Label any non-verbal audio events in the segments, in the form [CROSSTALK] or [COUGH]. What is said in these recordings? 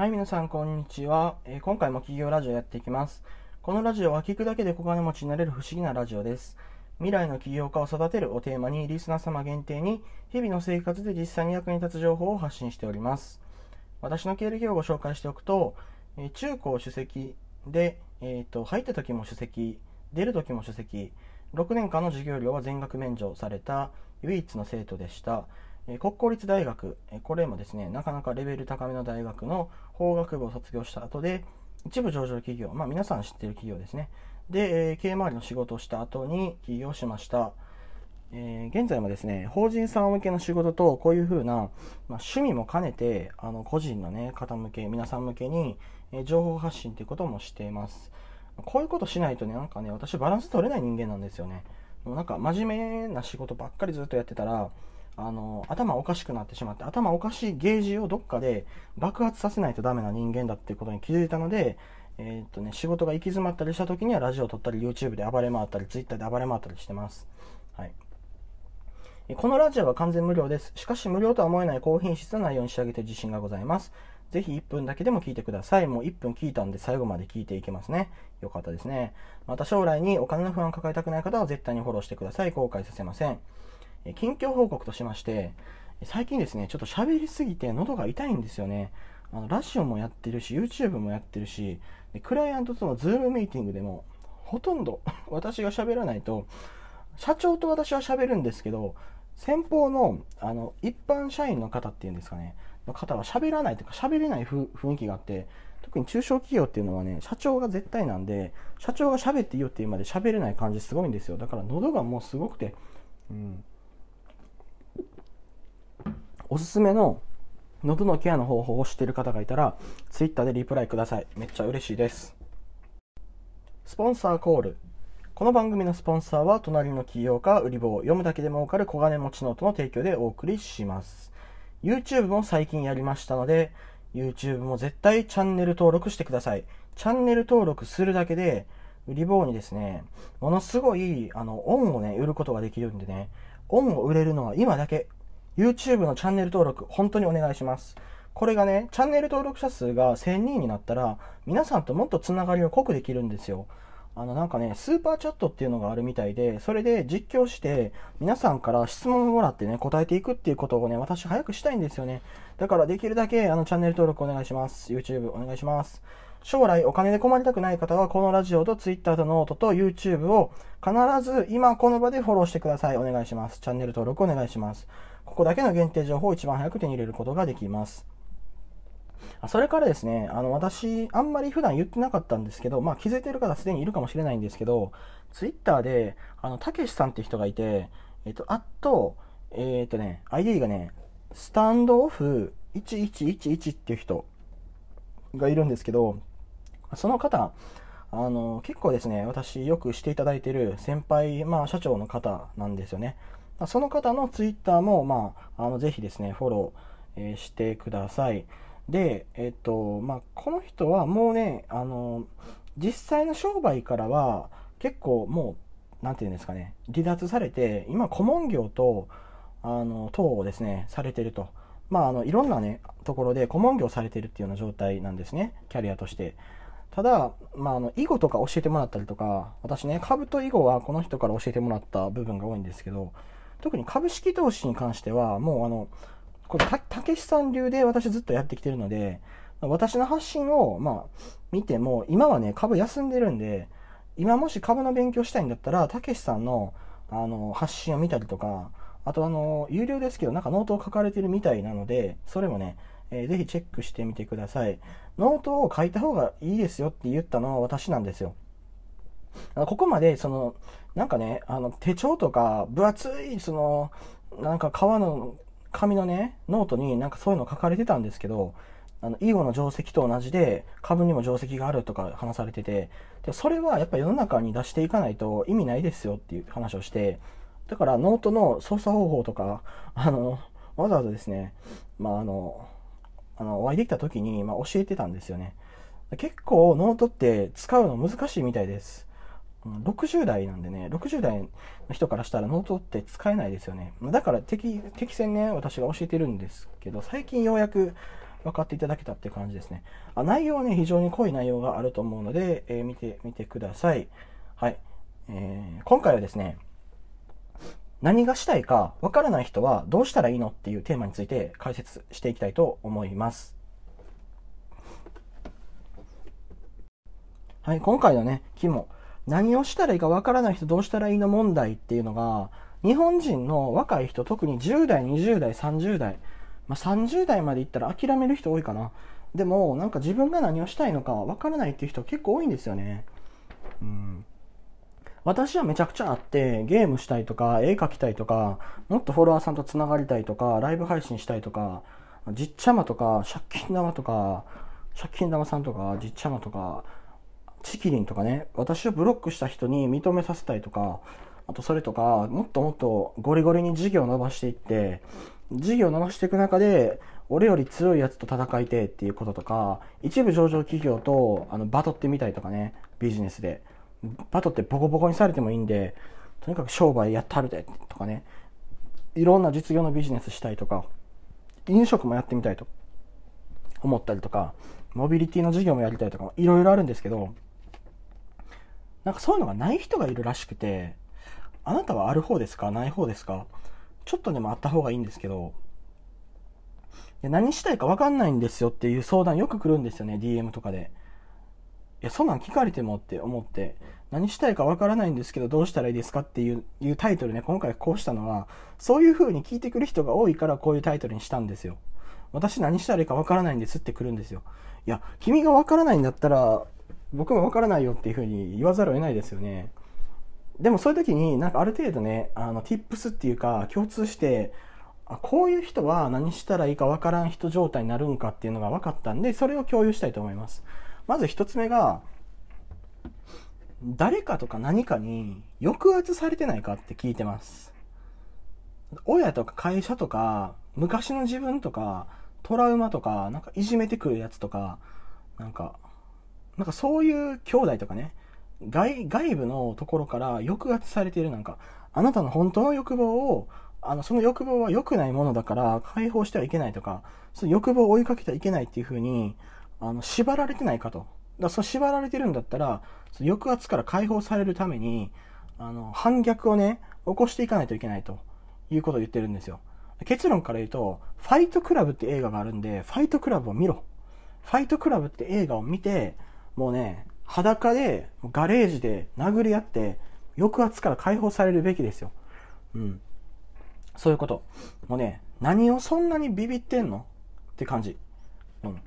はい、皆さん、こんにちは、えー、今回も企業ラジオやっていきます。このラジオは聞くだけで小金持ちになれる不思議なラジオです。未来の起業家を育てるをテーマに、リスナー様限定に、日々の生活で実際に役に立つ情報を発信しております。私の経歴をご紹介しておくと、えー、中高首席で、えーと、入った時も首席、出る時も首席、6年間の授業料は全額免除された唯一の生徒でした。国公立大学、これもですね、なかなかレベル高めの大学の法学部を卒業した後で、一部上場企業、まあ皆さん知ってる企業ですね。で、経営周りの仕事をした後に起業しました。えー、現在もですね、法人さん向けの仕事と、こういうふうな、まあ、趣味も兼ねて、あの、個人のね、方向け、皆さん向けに、え、情報発信ということもしています。こういうことしないとね、なんかね、私バランス取れない人間なんですよね。もうなんか真面目な仕事ばっかりずっとやってたら、あの頭おかしくなってしまって頭おかしいゲージをどっかで爆発させないとダメな人間だっていうことに気づいたので、えー、っとね、仕事が行き詰まったりした時にはラジオを撮ったり YouTube で暴れ回ったり Twitter で暴れ回ったりしてます。はい。このラジオは完全無料です。しかし無料とは思えない高品質な内容に仕上げて自信がございます。ぜひ1分だけでも聞いてください。もう1分聞いたんで最後まで聞いていけますね。よかったですね。また将来にお金の不安を抱えたくない方は絶対にフォローしてください。後悔させません。近況報告としまして、最近ですね、ちょっと喋りすぎて喉が痛いんですよね。あのラジオもやってるし、YouTube もやってるし、でクライアントとのズームミーティングでも、ほとんど [LAUGHS] 私が喋らないと、社長と私は喋るんですけど、先方のあの一般社員の方っていうんですかね、の方は喋らないというか、喋れない雰囲気があって、特に中小企業っていうのはね、社長が絶対なんで、社長が喋っていいよっていうまで喋れない感じすごいんですよ。だから喉がもうすごくて、うん、おすすめの喉のケアの方法を知っている方がいたら、Twitter でリプライください。めっちゃ嬉しいです。スポンサーコール。この番組のスポンサーは、隣の起業家、売り棒、読むだけで儲かる小金持ちノートの提供でお送りします。YouTube も最近やりましたので、YouTube も絶対チャンネル登録してください。チャンネル登録するだけで、売り棒にですね、ものすごい、あの、恩をね、売ることができるんでね、恩を売れるのは今だけ。YouTube のチャンネル登録、本当にお願いします。これがね、チャンネル登録者数が1000人になったら、皆さんともっとつながりを濃くできるんですよ。あの、なんかね、スーパーチャットっていうのがあるみたいで、それで実況して、皆さんから質問をもらってね、答えていくっていうことをね、私早くしたいんですよね。だからできるだけ、あの、チャンネル登録お願いします。YouTube お願いします。将来お金で困りたくない方は、このラジオと Twitter とノートと YouTube を必ず今この場でフォローしてください。お願いします。チャンネル登録お願いします。ここだけの限定情報を一番早く手に入れることができます。それからですね、あの、私、あんまり普段言ってなかったんですけど、まあ気づいてる方すでにいるかもしれないんですけど、Twitter で、あの、たけしさんって人がいて、えっと、あと、えっとね、ID がね、スタンドオフ1111っていう人がいるんですけど、その方、あの、結構ですね、私よくしていただいてる先輩、まあ社長の方なんですよね。その方のツイッターも、まあ、あの、ぜひですね、フォロー、え、してください。で、えっと、まあ、この人はもうね、あの、実際の商売からは結構もう、なんていうんですかね、離脱されて、今顧問業と、あの、等をですね、されてると。まあ、あの、いろんなね、ところで顧問業されてるっていうような状態なんですね、キャリアとして。ただ、まあ、あの、囲碁とか教えてもらったりとか、私ね、株と囲碁はこの人から教えてもらった部分が多いんですけど、特に株式投資に関しては、もうあの、これた、たけしさん流で私ずっとやってきてるので、私の発信を、まあ、見ても、今はね、株休んでるんで、今もし株の勉強したいんだったら、たけしさんの、あの、発信を見たりとか、あとあの、有料ですけど、なんかノートを書かれてるみたいなので、それもね、えー、ぜひチェックしてみてください。ノートを書いた方がいいですよって言ったのは私なんですよ。ここまで、その、なんかね、あの、手帳とか、分厚い、その、なんか革の、紙のね、ノートになんかそういうの書かれてたんですけど、あの、囲碁の定石と同じで、株にも定石があるとか話されてて、で、それはやっぱ世の中に出していかないと意味ないですよっていう話をして、だからノートの操作方法とか、あの、わざわざですね、まあ、あの、あの、お会いできた時に、まあ、教えてたんですよね。結構ノートって使うの難しいみたいです。60代なんでね、60代の人からしたらノートって使えないですよね。だから適、適戦ね、私が教えてるんですけど、最近ようやく、分かっていただけたって感じですね。あ内容はね、非常に濃い内容があると思うので、えー、見てみてください。はい。えー、今回はですね、何がしたいかわからない人はどうしたらいいのっていうテーマについて解説していきたいと思います。はい、今回のね、肝。何をしたらいいかわからない人どうしたらいいの問題っていうのが、日本人の若い人、特に10代、20代、30代、まあ、30代までいったら諦める人多いかな。でも、なんか自分が何をしたいのかわからないっていう人結構多いんですよね。うん。私はめちゃくちゃあって、ゲームしたいとか、絵描きたいとか、もっとフォロワーさんと繋がりたいとか、ライブ配信したいとか、じっちゃまとか、借金玉とか、借金玉さんとか、じっちゃまとか、チキリンとかね、私をブロックした人に認めさせたいとか、あとそれとか、もっともっとゴリゴリに事業を伸ばしていって、事業を伸ばしていく中で、俺より強いやつと戦いてっていうこととか、一部上場企業とあのバトってみたいとかね、ビジネスで。バトってボコボコにされてもいいんで、とにかく商売やったるでとかね、いろんな実業のビジネスしたいとか、飲食もやってみたいと思ったりとか、モビリティの事業もやりたいとか、いろいろあるんですけど、なんかそういうのがない人がいるらしくて、あなたはある方ですか？ない方ですか？ちょっとでもあった方がいいんですけど、いや何したいか分かんないんですよっていう相談よく来るんですよね、DM とかで。いや、そんなん聞かれてもって思って、何したいかわからないんですけど、どうしたらいいですかっていういうタイトルね、今回こうしたのは、そういう風に聞いてくる人が多いからこういうタイトルにしたんですよ。私何したらいいかわからないんですって来るんですよ。いや、君がわからないんだったら、僕もわからないよっていう風に言わざるを得ないですよね。でもそういう時になんかある程度ね、あの、tips っていうか共通して、あこういう人は何したらいいかわからん人状態になるんかっていうのが分かったんで、それを共有したいと思います。まず一つ目が、誰かとか何かに抑圧されてないかって聞いてます。親とか会社とか、昔の自分とか、トラウマとか、なんかいじめてくるやつとか、なんか、なんかそういう兄弟とかね、外、外部のところから抑圧されているなんか、あなたの本当の欲望を、あの、その欲望は良くないものだから解放してはいけないとか、その欲望を追いかけてはいけないっていう風に、あの、縛られてないかと。だその縛られてるんだったら、その抑圧から解放されるために、あの、反逆をね、起こしていかないといけないということを言ってるんですよ。結論から言うと、ファイトクラブって映画があるんで、ファイトクラブを見ろ。ファイトクラブって映画を見て、もうね、裸で、ガレージで殴り合って、抑圧から解放されるべきですよ。うん。そういうこと。もうね、何をそんなにビビってんの？って感じ。うん。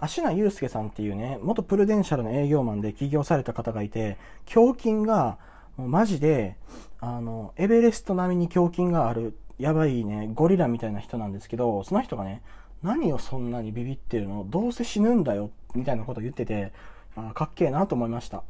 芦名祐介さんっていうね、元プルデンシャルの営業マンで起業された方がいて、胸筋が、マジで、あの、エベレスト並みに胸筋がある、やばいね、ゴリラみたいな人なんですけど、その人がね、何をそんなにビビってるの？どうせ死ぬんだよ、みたいなこと言ってて、あかっけえなと思いました。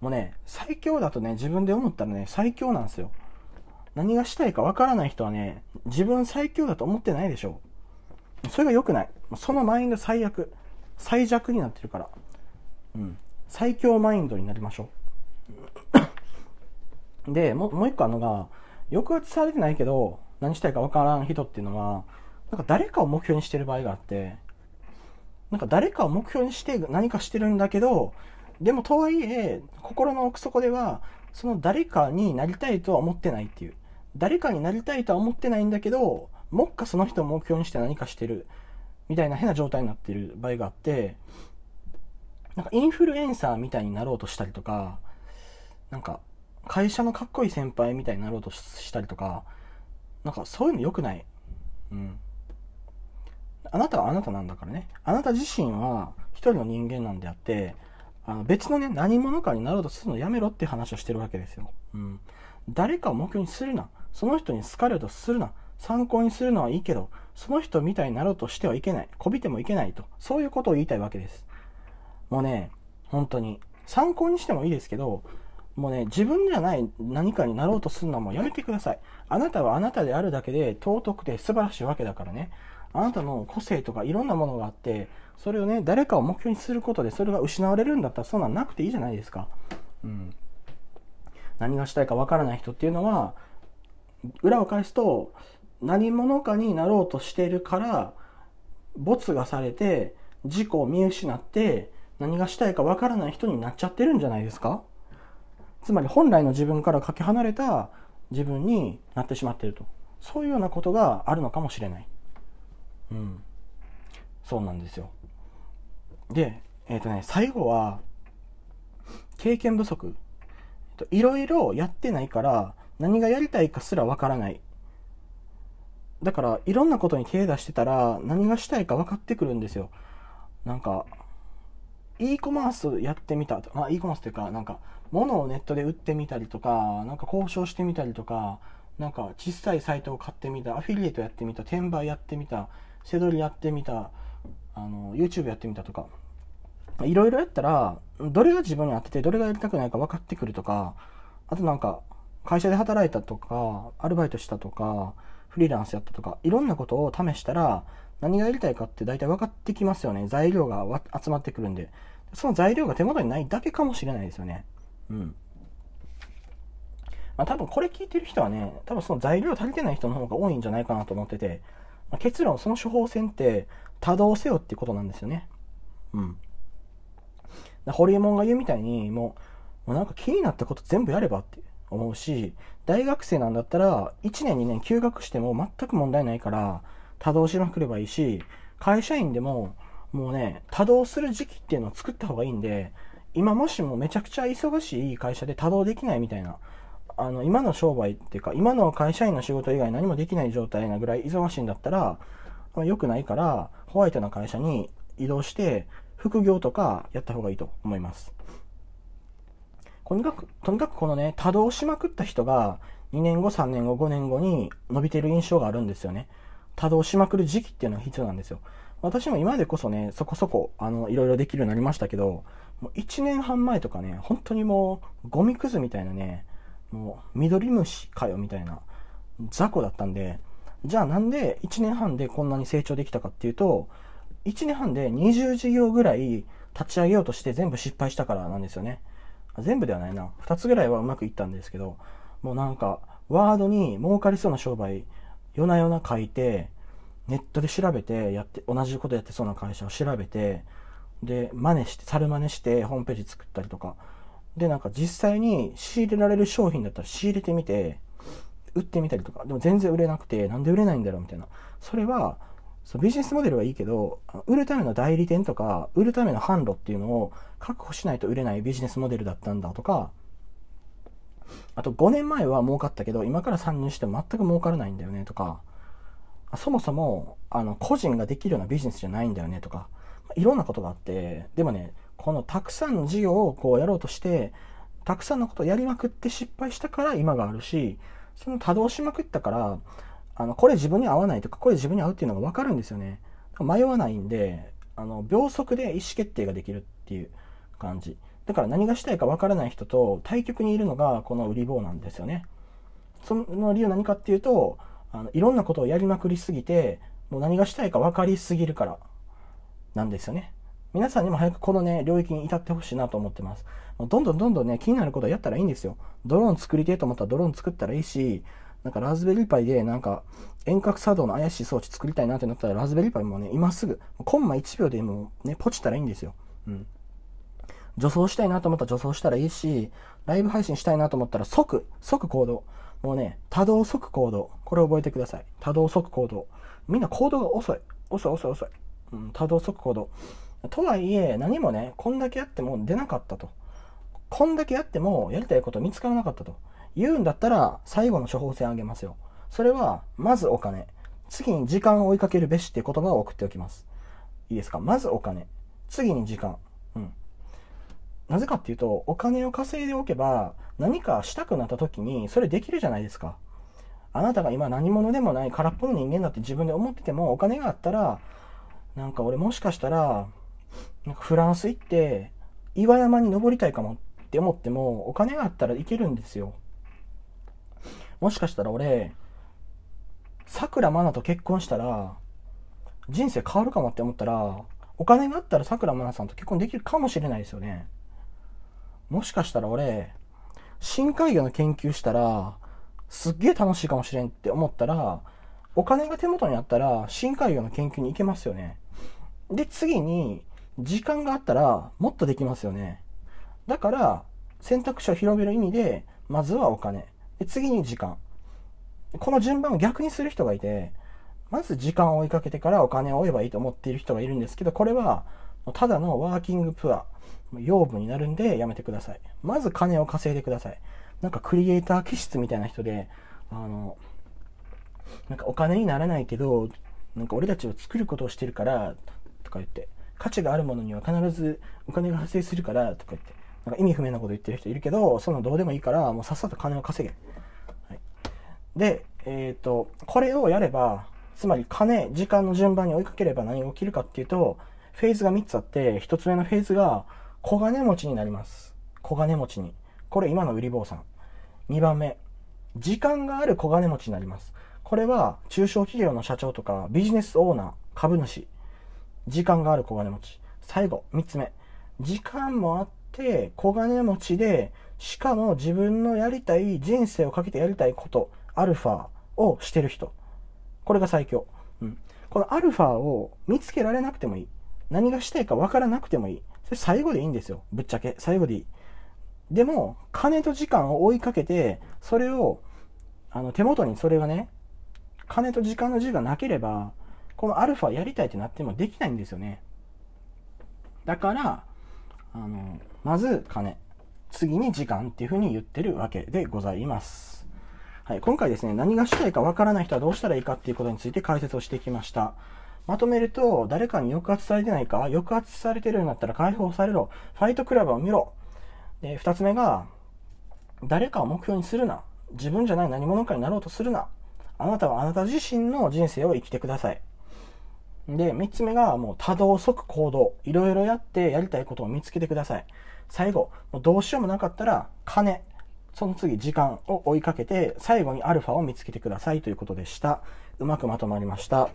もうね、最強だとね、自分で思ったらね、最強なんですよ。何がしたいかわからない人はね、自分最強だと思ってないでしょ。それが良くない。そのマインド最悪。最弱になってるから。うん。最強マインドになりましょう。で、もう一個あるのが、抑圧されてないけど、何したいか分からん人っていうのは、なんか誰かを目標にしてる場合があって、なんか誰かを目標にして何かしてるんだけど、でもとはいえ、心の奥底では、その誰かになりたいとは思ってないっていう。誰かになりたいとは思ってないんだけど、もっかその人を目標にして何かしてる。みたいな変な状態になってる場合があって、なんかインフルエンサーみたいになろうとしたりとか、なんか会社のかっこいい先輩みたいになろうとしたりとか、なんかそういうの良くない。うん。あなたはあなたなんだからね。あなた自身は一人の人間なんであって、あの別のね、何者かになろうとするのやめろって話をしてるわけですよ。うん。誰かを目標にするな。その人に好かれようとするな。参考にするのはいいけど、その人みたいになろうとしてはいけない。こびてもいけないと。そういうことを言いたいわけです。もうね、本当に。参考にしてもいいですけど、もうね、自分じゃない何かになろうとするのはもうやめてください。あなたはあなたであるだけで尊くて素晴らしいわけだからね。あなたの個性とかいろんなものがあって、それをね、誰かを目標にすることでそれが失われるんだったらそんなんなくていいじゃないですか。うん。何がしたいかわからない人っていうのは、裏を返すと、何者かになろうとしているから、没がされて、自己を見失って、何がしたいかわからない人になっちゃってるんじゃないですかつまり本来の自分からかけ離れた自分になってしまっていると。そういうようなことがあるのかもしれない。うん。そうなんですよ。で、えっ、ー、とね、最後は、経験不足。いろいろやってないから、何がやりたいかすらわからない。だから、いろんなことに手出してたら、何がしたいか分かってくるんですよ。なんか、e コマースやってみたと。まあ、e コマースっていうか、なんか、物をネットで売ってみたりとか、なんか交渉してみたりとか、なんか小さいサイトを買ってみた、アフィリエイトやってみた、転売やってみた、背取りやってみた、あの、YouTube やってみたとか、いろいろやったら、どれが自分に合ってて、どれがやりたくないか分かってくるとか、あとなんか、会社で働いたとか、アルバイトしたとか、フリーランスやったとか、いろんなことを試したら、何がやりたいかって大体分かってきますよね。材料が集まってくるんで。その材料が手元にないだけかもしれないですよね。うん。まあ多分これ聞いてる人はね、多分その材料足りてない人の方が多いんじゃないかなと思ってて、まあ、結論、その処方箋って多動せよっていうことなんですよね。うん。ホリエモンが言うみたいに、もう、もうなんか気になったこと全部やればって思うし、大学生なんだったら、1年2年休学しても全く問題ないから、多動しまくればいいし、会社員でも、もうね、多動する時期っていうのを作った方がいいんで、今もしもめちゃくちゃ忙しい会社で多動できないみたいな、あの、今の商売っていうか、今の会社員の仕事以外何もできない状態なぐらい忙しいんだったら、まあ、良くないから、ホワイトな会社に移動して、副業とかやった方がいいと思います。とにかく、とにかくこのね、多動しまくった人が、2年後、3年後、5年後に伸びてる印象があるんですよね。多動しまくる時期っていうのが必要なんですよ。私も今でこそね、そこそこ、あの、いろいろできるようになりましたけど、もう1年半前とかね、本当にもう、ゴミくずみたいなね、もう、緑虫かよみたいな、雑魚だったんで、じゃあなんで1年半でこんなに成長できたかっていうと、1年半で20事業ぐらい立ち上げようとして全部失敗したからなんですよね。全部ではないな。2つぐらいはうまくいったんですけど、もうなんか、ワードに儲かりそうな商売夜な夜な書いて、ネットで調べて、やって、同じことやってそうな会社を調べて、で、真似して、猿真似してホームページ作ったりとか。で、なんか実際に仕入れられる商品だったら仕入れてみて、売ってみたりとか。でも全然売れなくて、なんで売れないんだろうみたいな。それは、そのビジネスモデルはいいけど、売るための代理店とか、売るための販路っていうのを確保しないと売れないビジネスモデルだったんだとか、あと5年前は儲かったけど、今から参入しても全く儲からないんだよねとか、そもそも、あの、個人ができるようなビジネスじゃないんだよねとか、いろんなことがあって、でもね、このたくさんの事業をこうやろうとして、たくさんのことをやりまくって失敗したから今があるし、その多動しまくったから、あの、これ自分に合わないとか、これ自分に合うっていうのがわかるんですよね。迷わないんで、あの、秒速で意思決定ができるっていう感じ。だから何がしたいかわからない人と対局にいるのがこの売り棒なんですよね。その理由は何かっていうと、あのいろんなことをやりまくりすぎて、もう何がしたいか分かりすぎるからなんですよね。皆さんにも早くこのね、領域に至ってほしいなと思ってます。どんどんどんどんね、気になることをやったらいいんですよ。ドローン作りてえと思ったらドローン作ったらいいし、なんかラズベリーパイでなんか遠隔作動の怪しい装置作りたいなってなったらラズベリーパイもね、今すぐ、コンマ1秒でもね、ポチったらいいんですよ。うん。女装したいなと思ったら女装したらいいし、ライブ配信したいなと思ったら即、即行動。もうね、多動即行動。これ覚えてください。多動即行動。みんな行動が遅い。遅い遅い遅い。うん、多動即行動。とはいえ、何もね、こんだけやっても出なかったと。こんだけやってもやりたいこと見つからなかったと。言うんだったら、最後の処方箋あげますよ。それは、まずお金。次に時間を追いかけるべしっていう言葉を送っておきます。いいですか？まずお金。次に時間。うん。なぜかっていうと、お金を稼いでおけば、何かしたくなった時に、それできるじゃないですか。あなたが今何者でもない空っぽの人間だって自分で思ってても、お金があったら、なんか俺もしかしたら、なんかフランス行って、岩山に登りたいかもって思っても、お金があったらいけるんですよ。もしかしたら俺、さくらまなと結婚したら、人生変わるかもって思ったら、お金があったらさくらまなさんと結婚できるかもしれないですよね。もしかしたら俺、深海魚の研究したら、すっげえ楽しいかもしれんって思ったら、お金が手元にあったら深海魚の研究に行けますよね。で、次に時間があったらもっとできますよね。だから選択肢を広める意味で、まずはお金。で、次に時間。この順番を逆にする人がいて、まず時間を追いかけてからお金を追えばいいと思っている人がいるんですけど、これはただのワーキングプア、養分になるんでやめてください。まず金を稼いでください。なんかクリエイター気質みたいな人で、あの、なんかお金にならないけど、なんか俺たちを作ることをしてるから、とか言って、価値があるものには必ずお金が発生するから、とか言って、なんか意味不明なこと言ってる人いるけど、そのどうでもいいから、もうさっさと金を稼げ。はい、で、えっ、ー、と、これをやれば、つまり金、時間の順番に追いかければ何が起きるかっていうと、フェーズが3つあって、1つ目のフェーズが小金持ちになります。小金持ちに。これ今の売り坊さん。2番目、時間がある小金持ちになります。これは中小企業の社長とかビジネスオーナー、株主。時間がある小金持ち。最後、3つ目。時間もあって小金持ちで、しかも自分のやりたい人生をかけてやりたいこと、アルファをしてる人。これが最強。うん。このアルファを見つけられなくてもいい。何がしたいか分からなくてもいい。それ最後でいいんですよ。ぶっちゃけ。最後でいい。でも、金と時間を追いかけて、それを、あの、手元にそれがね、金と時間の字がなければ、このアルファやりたいってなってもできないんですよね。だから、あの、まず金、次に時間っていうふうに言ってるわけでございます。はい、今回ですね、何がしたいかわからない人はどうしたらいいかっていうことについて解説をしてきました。まとめると、誰かに抑圧されてないか抑圧されてるようになったら解放されろ。ファイトクラブを見ろ。で、二つ目が、誰かを目標にするな。自分じゃない何者かになろうとするな。あなたはあなた自身の人生を生きてください。で、三つ目がもう多動即行動。いろいろやってやりたいことを見つけてください。最後、もうどうしようもなかったら、金。その次、時間を追いかけて、最後にアルファを見つけてくださいということでした。うまくまとまりました。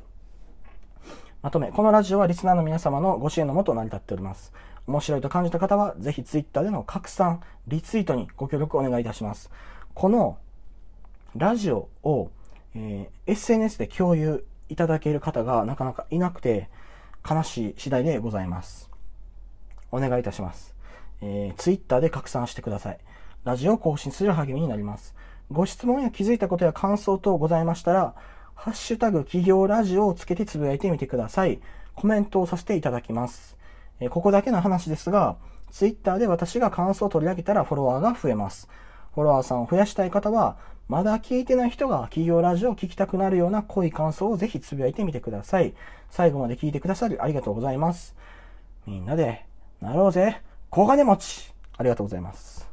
まとめ、このラジオはリスナーの皆様のご支援のもと成り立っております。面白いと感じた方は、ぜひ Twitter での拡散、リツイートにご協力お願いいたします。このラジオを、えー、SNS で共有いただける方がなかなかいなくて、悲しい次第でございます。お願いいたします。えー、Twitter で拡散してください。ラジオを更新する励みになります。ご質問や気づいたことや感想等ございましたら、ハッシュタグ企業ラジオをつけてつぶやいてみてください。コメントをさせていただきます。えーここだけの話ですが、ツイッターで私が感想を取り上げたらフォロワーが増えます。フォロワーさんを増やしたい方は、まだ聞いてない人が企業ラジオを聞きたくなるような濃い感想をぜひつぶやいてみてください。最後まで聞いてくださりありがとうございます。みんなで、なろうぜ、小金持ちありがとうございます。